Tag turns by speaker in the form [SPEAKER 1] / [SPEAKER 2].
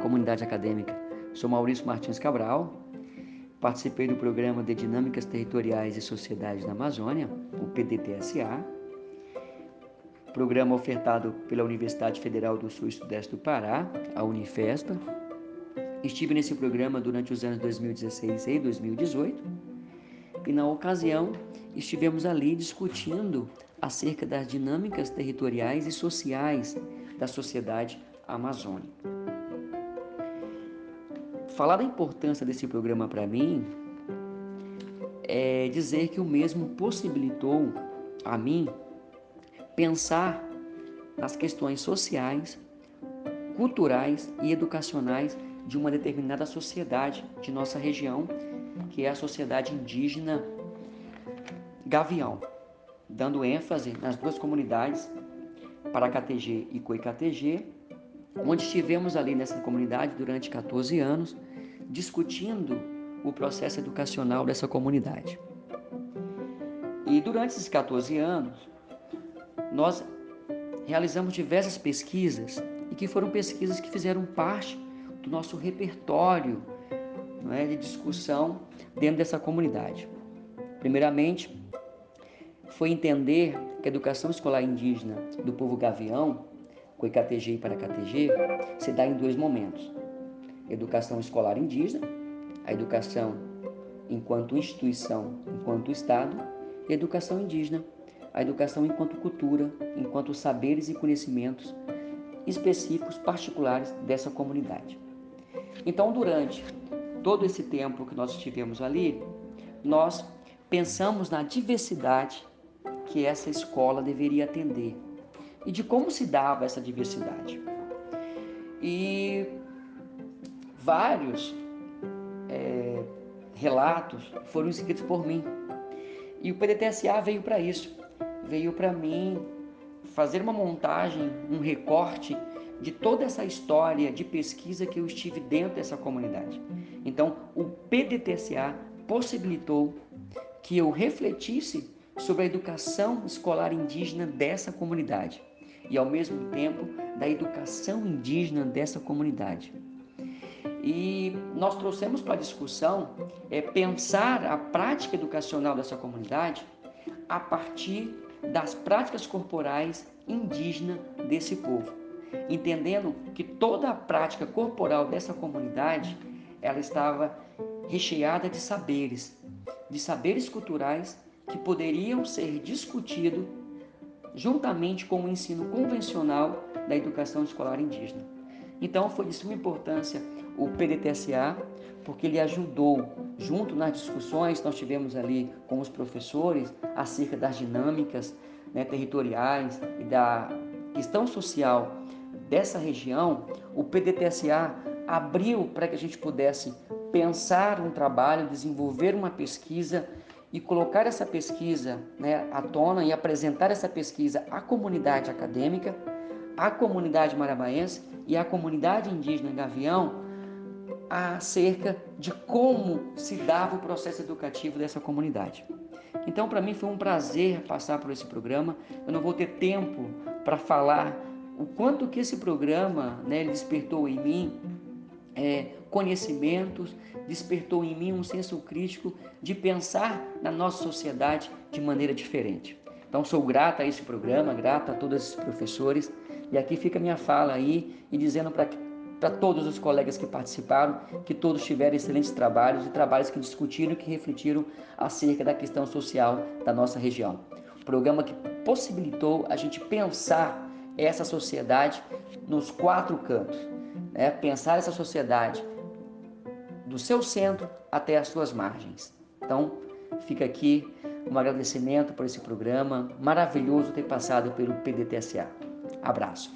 [SPEAKER 1] comunidade acadêmica. Sou Maurício Martins Cabral, participei do programa de Dinâmicas Territoriais e Sociedades na Amazônia, o PDTSA, programa ofertado pela Universidade Federal do Sul e Sudeste do Pará, a Unifespa. Estive nesse programa durante os anos 2016 e 2018 e, na ocasião, estivemos ali discutindo acerca das dinâmicas territoriais e sociais da sociedade amazônica. Falar da importância desse programa para mim é dizer que o mesmo possibilitou a mim pensar nas questões sociais, culturais e educacionais de uma determinada sociedade de nossa região, que é a sociedade indígena Gavião, dando ênfase nas duas comunidades, Paracatg e Coicatg, onde estivemos ali nessa comunidade durante 14 anos, discutindo o processo educacional dessa comunidade. E durante esses 14 anos, nós realizamos diversas pesquisas e que foram pesquisas que fizeram parte do nosso repertório não é, de discussão dentro dessa comunidade. Primeiramente, foi entender que a educação escolar indígena do povo gavião, Coicatg e Paracatg, se dá em dois momentos. Educação escolar indígena, a educação enquanto instituição, enquanto Estado, e a educação indígena, a educação enquanto cultura, enquanto saberes e conhecimentos específicos, particulares dessa comunidade. Então, durante todo esse tempo que nós estivemos ali, nós pensamos na diversidade que essa escola deveria atender e de como se dava essa diversidade. E vários é, relatos foram escritos por mim. E o PDTSA veio para isso veio para mim fazer uma montagem, um recorte de toda essa história de pesquisa que eu estive dentro dessa comunidade. Então, o PDTSA possibilitou que eu refletisse sobre a educação escolar indígena dessa comunidade e, ao mesmo tempo, da educação indígena dessa comunidade. E nós trouxemos para discussão é, pensar a prática educacional dessa comunidade a partir das práticas corporais indígenas desse povo, entendendo que toda a prática corporal dessa comunidade ela estava recheada de saberes, de saberes culturais que poderiam ser discutidos juntamente com o ensino convencional da educação escolar indígena. Então foi de suma importância o PDTSA, porque ele ajudou, junto nas discussões que nós tivemos ali com os professores, acerca das dinâmicas né, territoriais e da questão social dessa região, o PDTSA abriu para que a gente pudesse pensar um trabalho, desenvolver uma pesquisa e colocar essa pesquisa né, à tona e apresentar essa pesquisa à comunidade acadêmica, à comunidade marabaense e à comunidade indígena Gavião acerca de como se dava o processo educativo dessa comunidade. Então, para mim foi um prazer passar por esse programa. Eu não vou ter tempo para falar o quanto que esse programa né, despertou em mim é, conhecimentos, despertou em mim um senso crítico de pensar na nossa sociedade de maneira diferente. Então, sou grata a esse programa, grata a todos esses professores. E aqui fica minha fala aí e dizendo para todos os colegas que participaram, que todos tiveram excelentes trabalhos e trabalhos que discutiram e que refletiram acerca da questão social da nossa região. O programa que possibilitou a gente pensar essa sociedade nos quatro cantos, né? pensar essa sociedade do seu centro até as suas margens. Então, fica aqui um agradecimento por esse programa, maravilhoso ter passado pelo PDTSA. Abraço.